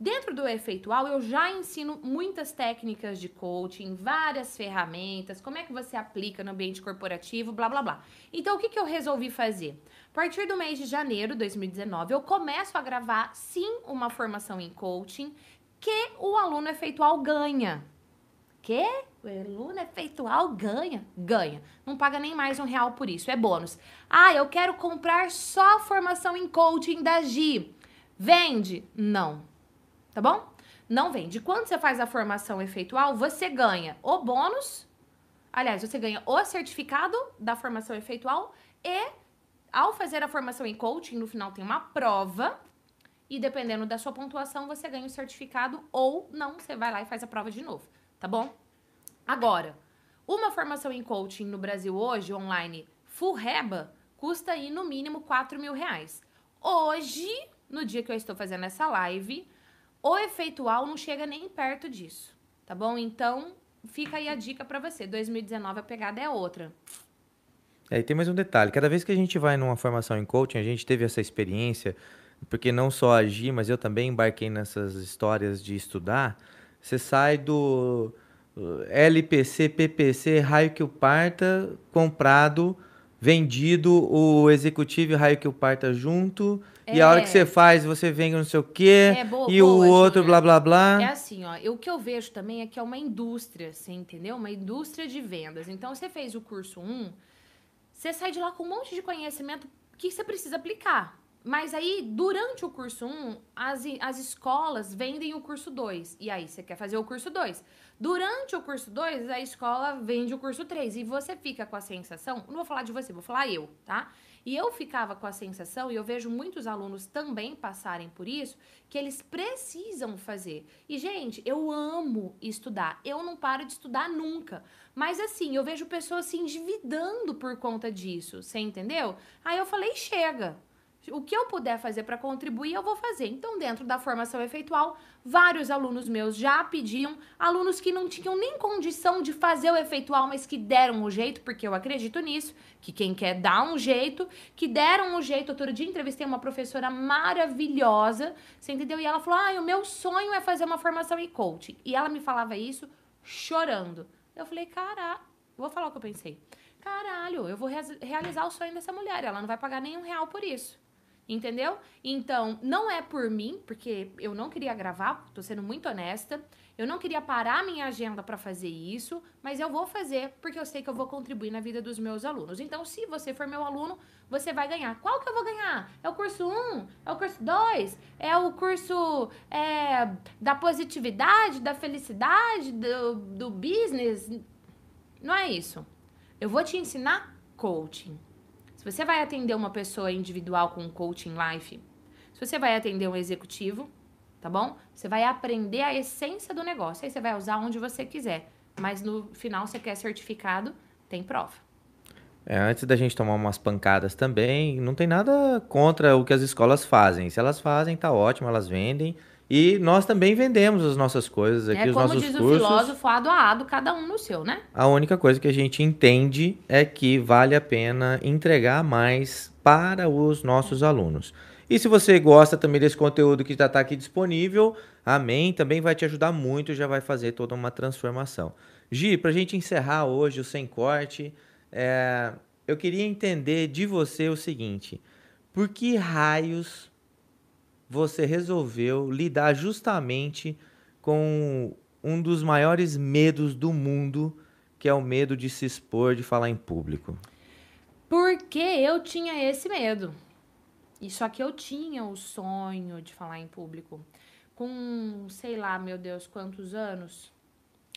Dentro do efeitual, eu já ensino muitas técnicas de coaching, várias ferramentas, como é que você aplica no ambiente corporativo, blá blá blá. Então, o que, que eu resolvi fazer? A partir do mês de janeiro de 2019, eu começo a gravar, sim, uma formação em coaching que o aluno efeitual ganha. Que? O aluno efeitual ganha? Ganha. Não paga nem mais um real por isso, é bônus. Ah, eu quero comprar só a formação em coaching da Gi. Vende? Não. Tá bom? Não vende. Quando você faz a formação efeitual, você ganha o bônus. Aliás, você ganha o certificado da formação efeitual e ao fazer a formação em coaching, no final tem uma prova e dependendo da sua pontuação, você ganha o certificado ou não, você vai lá e faz a prova de novo, tá bom? Agora, uma formação em coaching no Brasil hoje, online, full reba, custa aí no mínimo 4 mil reais. Hoje, no dia que eu estou fazendo essa live, o efeitual não chega nem perto disso, tá bom? Então, fica aí a dica pra você. 2019 a pegada é outra. É, e tem mais um detalhe. Cada vez que a gente vai numa formação em coaching, a gente teve essa experiência, porque não só a Gi, mas eu também embarquei nessas histórias de estudar. Você sai do uh, LPC, PPC, raio que o parta, comprado, vendido, o executivo e o raio que o parta junto. E a hora que É. você faz, você vem não sei o quê, É, boa- e o boa, outro Júnior. blá blá blá. É assim, ó, eu- o que eu vejo também é que é uma indústria, você entendeu? Uma indústria de vendas. Então, você fez o curso 1, você sai de lá com um monte de conhecimento que você precisa aplicar. Mas aí, durante o curso 1, as, as escolas vendem o curso 2. E aí, você quer fazer o curso 2. Durante o curso 2, a escola vende o curso 3. E você fica com a sensação, não vou falar de você, vou falar eu, tá? E eu ficava com a sensação, e eu vejo muitos alunos também passarem por isso, que eles precisam fazer. E, gente, eu amo estudar. Eu não paro de estudar nunca. Mas, assim, eu vejo pessoas se endividando por conta disso. Você entendeu? Aí eu falei, chega. O que eu puder fazer para contribuir, eu vou fazer. Então, dentro da formação efeitual, vários alunos meus já pediam, alunos que não tinham nem condição de fazer o efeitual, mas que deram um jeito, porque eu acredito nisso, que quem quer dar um jeito, que deram um jeito. Outro dia entrevistei uma professora maravilhosa, você entendeu? E ela falou: ah, o meu sonho é fazer uma formação em coaching. E ela me falava isso chorando. Eu falei, cara, vou falar o que eu pensei. Caralho, eu vou realizar o sonho dessa mulher. Ela não vai pagar nenhum real por isso. Entendeu? Então, não é por mim, porque eu não queria gravar, tô sendo muito honesta. Eu não queria parar minha agenda para fazer isso, mas eu vou fazer porque eu sei que eu vou contribuir na vida dos meus alunos. Então, se você for meu aluno, você vai ganhar. Qual que eu vou ganhar? É o curso 1? É o curso 2? É o curso é, da positividade, da felicidade, do, do business? Não é isso. Eu vou te ensinar coaching. Você vai atender uma pessoa individual com coaching life, se você vai atender um executivo, tá bom? Você vai aprender a essência do negócio. Aí você vai usar onde você quiser. Mas no final você quer certificado, tem prova. É, antes da gente tomar umas pancadas também, não tem nada contra o que as escolas fazem. Se elas fazem, tá ótimo, elas vendem. E nós também vendemos as nossas coisas aqui, é, os nossos cursos. Como diz o filósofo, ado a ado, cada um no seu, né? A única coisa que a gente entende é que vale a pena entregar mais para os nossos alunos. E se você gosta também desse conteúdo que já está aqui disponível, amém, também vai te ajudar muito, já vai fazer toda uma transformação. Gi, para a gente encerrar hoje o Sem Corte, é, eu queria entender de você o seguinte, por que raios você resolveu lidar justamente com um dos maiores medos do mundo, que é o medo de se expor, de falar em público? Porque eu tinha esse medo. E só que eu tinha o sonho de falar em público. Com, sei lá, meu Deus, quantos anos?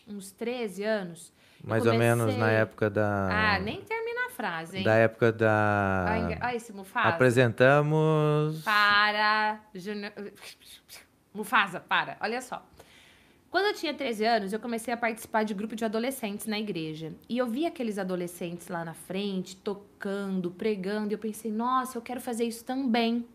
Uns 13 anos. Mais comecei... ou menos na época da. Ah, nem termina a frase, hein? Da época da. Olha esse Mufasa. Apresentamos. Para. Mufasa, para. Olha só. Quando eu tinha 13 anos, eu comecei a participar de grupo de adolescentes na igreja. E eu vi aqueles adolescentes lá na frente, tocando, pregando, e eu pensei, nossa, eu quero fazer isso também.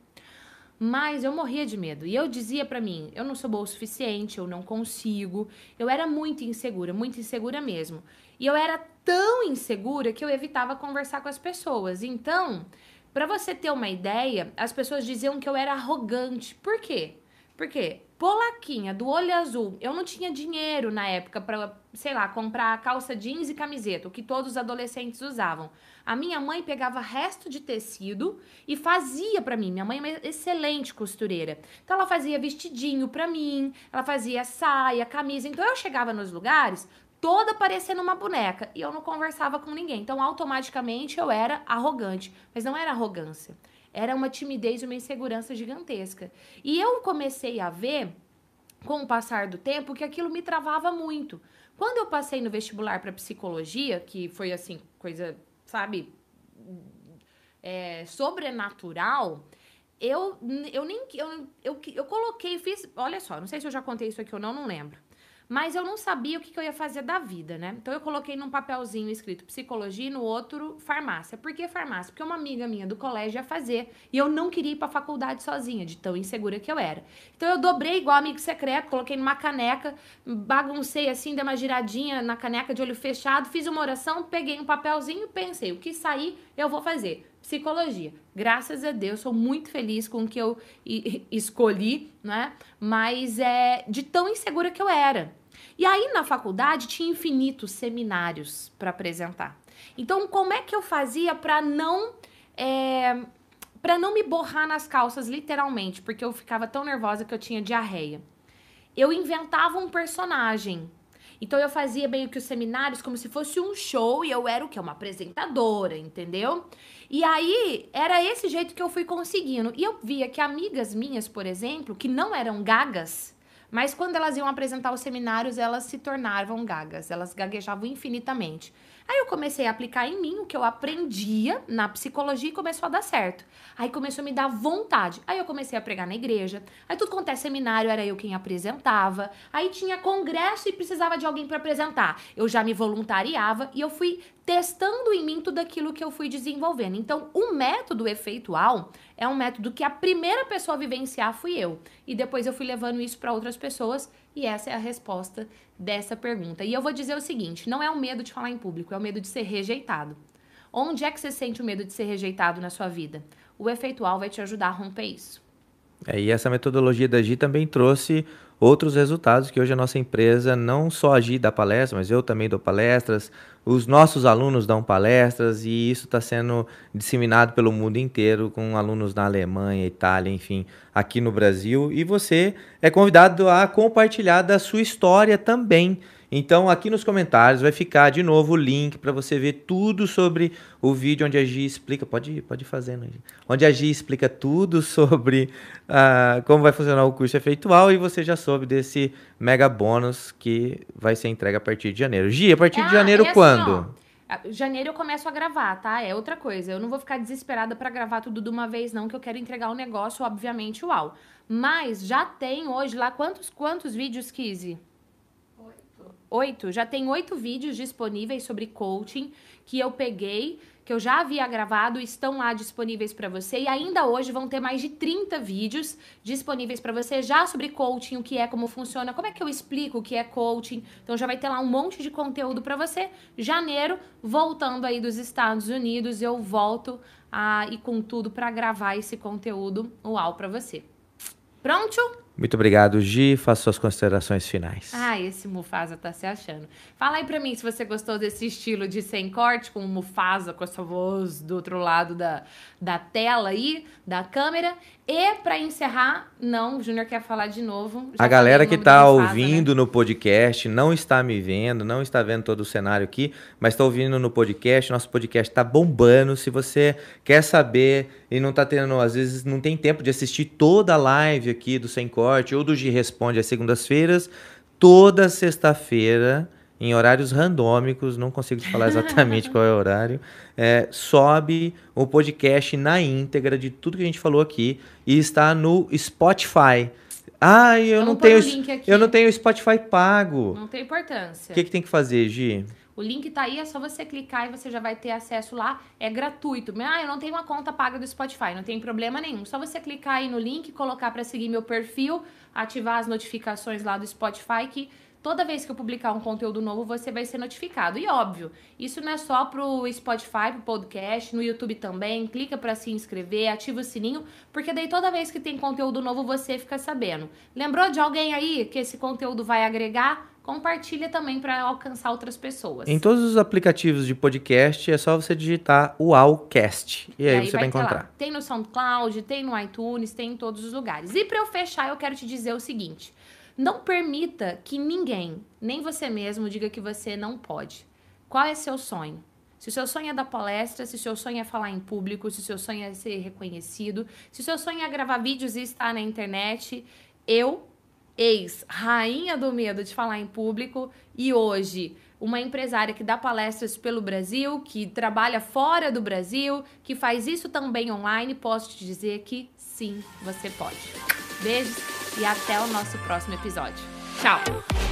Mas eu morria de medo. E eu dizia para mim, eu não sou boa o suficiente, eu não consigo. Eu era muito insegura, muito insegura mesmo. E eu era tão insegura que eu evitava conversar com as pessoas. Então, para você ter uma ideia, as pessoas diziam que eu era arrogante. Por quê? Porque polaquinha do olho azul, eu não tinha dinheiro na época para, sei lá, comprar calça jeans e camiseta, o que todos os adolescentes usavam. A minha mãe pegava resto de tecido e fazia para mim. Minha mãe é uma excelente costureira. Então ela fazia vestidinho para mim, ela fazia saia, camisa. Então eu chegava nos lugares toda parecendo uma boneca e eu não conversava com ninguém. Então automaticamente eu era arrogante, mas não era arrogância. Era uma timidez e uma insegurança gigantesca. E eu comecei a ver com o passar do tempo que aquilo me travava muito. Quando eu passei no vestibular para psicologia, que foi assim, coisa sabe, é, sobrenatural, eu, eu nem. Eu, eu, eu coloquei, fiz. Olha só, não sei se eu já contei isso aqui ou não, não lembro. Mas eu não sabia o que, que eu ia fazer da vida, né? Então eu coloquei num papelzinho escrito psicologia e no outro farmácia. Por que farmácia? Porque uma amiga minha do colégio ia fazer e eu não queria ir pra faculdade sozinha, de tão insegura que eu era. Então eu dobrei igual amigo secreto, coloquei numa caneca, baguncei assim, dei uma giradinha na caneca de olho fechado, fiz uma oração, peguei um papelzinho, pensei, o que sair eu vou fazer psicologia. Graças a Deus, sou muito feliz com o que eu escolhi, né? Mas é de tão insegura que eu era. E aí na faculdade tinha infinitos seminários para apresentar. Então, como é que eu fazia para não é, para não me borrar nas calças, literalmente, porque eu ficava tão nervosa que eu tinha diarreia. Eu inventava um personagem então eu fazia meio que os seminários como se fosse um show e eu era o que? Uma apresentadora, entendeu? E aí era esse jeito que eu fui conseguindo. E eu via que amigas minhas, por exemplo, que não eram gagas, mas quando elas iam apresentar os seminários, elas se tornavam gagas, elas gaguejavam infinitamente. Aí eu comecei a aplicar em mim o que eu aprendia na psicologia e começou a dar certo. Aí começou a me dar vontade. Aí eu comecei a pregar na igreja. Aí tudo quanto é seminário era eu quem apresentava. Aí tinha congresso e precisava de alguém para apresentar. Eu já me voluntariava e eu fui testando em mim tudo aquilo que eu fui desenvolvendo. Então, o método efeitual é um método que a primeira pessoa a vivenciar fui eu. E depois eu fui levando isso para outras pessoas e essa é a resposta dessa pergunta. E eu vou dizer o seguinte: não é o medo de falar em público, é o medo de ser rejeitado. Onde é que você sente o medo de ser rejeitado na sua vida? O efeitual vai te ajudar a romper isso. É, e essa metodologia da Gi também trouxe outros resultados que hoje a nossa empresa, não só a Gi dá palestra, mas eu também dou palestras, os nossos alunos dão palestras e isso está sendo disseminado pelo mundo inteiro com alunos na Alemanha, Itália, enfim, aqui no Brasil. E você é convidado a compartilhar da sua história também. Então, aqui nos comentários vai ficar de novo o link para você ver tudo sobre o vídeo onde a Gi explica. Pode, pode ir fazendo, Gi. Onde a Gi explica tudo sobre uh, como vai funcionar o curso efeitual e você já soube desse mega bônus que vai ser entregue a partir de janeiro. Gi, a partir de ah, janeiro é assim, quando? Ó, janeiro eu começo a gravar, tá? É outra coisa. Eu não vou ficar desesperada para gravar tudo de uma vez, não, que eu quero entregar o um negócio, obviamente, uau. Mas já tem hoje lá quantos, quantos vídeos, Kizzy? Oito, já tem oito vídeos disponíveis sobre coaching que eu peguei, que eu já havia gravado, estão lá disponíveis para você e ainda hoje vão ter mais de 30 vídeos disponíveis para você já sobre coaching, o que é, como funciona, como é que eu explico o que é coaching. Então já vai ter lá um monte de conteúdo para você. Janeiro, voltando aí dos Estados Unidos, eu volto a, e com tudo para gravar esse conteúdo uau para você. Pronto? Muito obrigado, Gi. Faça suas considerações finais. Ah, esse Mufasa tá se achando. Fala aí pra mim se você gostou desse estilo de sem corte, com o Mufasa, com essa voz do outro lado da, da tela aí, da câmera. E para encerrar, não, o Júnior quer falar de novo. Já a galera que está ouvindo né? no podcast não está me vendo, não está vendo todo o cenário aqui, mas está ouvindo no podcast. Nosso podcast está bombando. Se você quer saber e não está tendo, às vezes não tem tempo de assistir toda a live aqui do Sem Corte ou do G Responde às segundas-feiras, toda sexta-feira em horários randômicos, não consigo te falar exatamente qual é o horário, é, sobe o podcast na íntegra de tudo que a gente falou aqui e está no Spotify. Ah, eu não tenho, eu não tenho Spotify pago. Não tem importância. O que, que tem que fazer, Gi? O link tá aí, é só você clicar e você já vai ter acesso lá. É gratuito. Ah, eu não tenho uma conta paga do Spotify, não tem problema nenhum. Só você clicar aí no link, colocar para seguir meu perfil, ativar as notificações lá do Spotify que toda vez que eu publicar um conteúdo novo, você vai ser notificado. E óbvio, isso não é só pro Spotify, pro podcast, no YouTube também. Clica para se inscrever, ativa o sininho, porque daí toda vez que tem conteúdo novo você fica sabendo. Lembrou de alguém aí que esse conteúdo vai agregar? Compartilha também para alcançar outras pessoas. Em todos os aplicativos de podcast é só você digitar o Alcast e, e aí, aí, você vai, encontrar. Lá. Tem no SoundCloud, tem no iTunes, tem em todos os lugares. E para eu fechar, eu quero te dizer o seguinte: não permita que ninguém, nem você mesmo, diga que você não pode. Qual é seu sonho? Se o seu sonho é dar palestra, se o seu sonho é falar em público, se o seu sonho é ser reconhecido, se o seu sonho é gravar vídeos e estar na internet, eu, ex-rainha do medo de falar em público e hoje uma empresária que dá palestras pelo Brasil, que trabalha fora do Brasil, que faz isso também online, posso te dizer que sim, você pode. Beijos! e até o nosso próximo episódio. Tchau!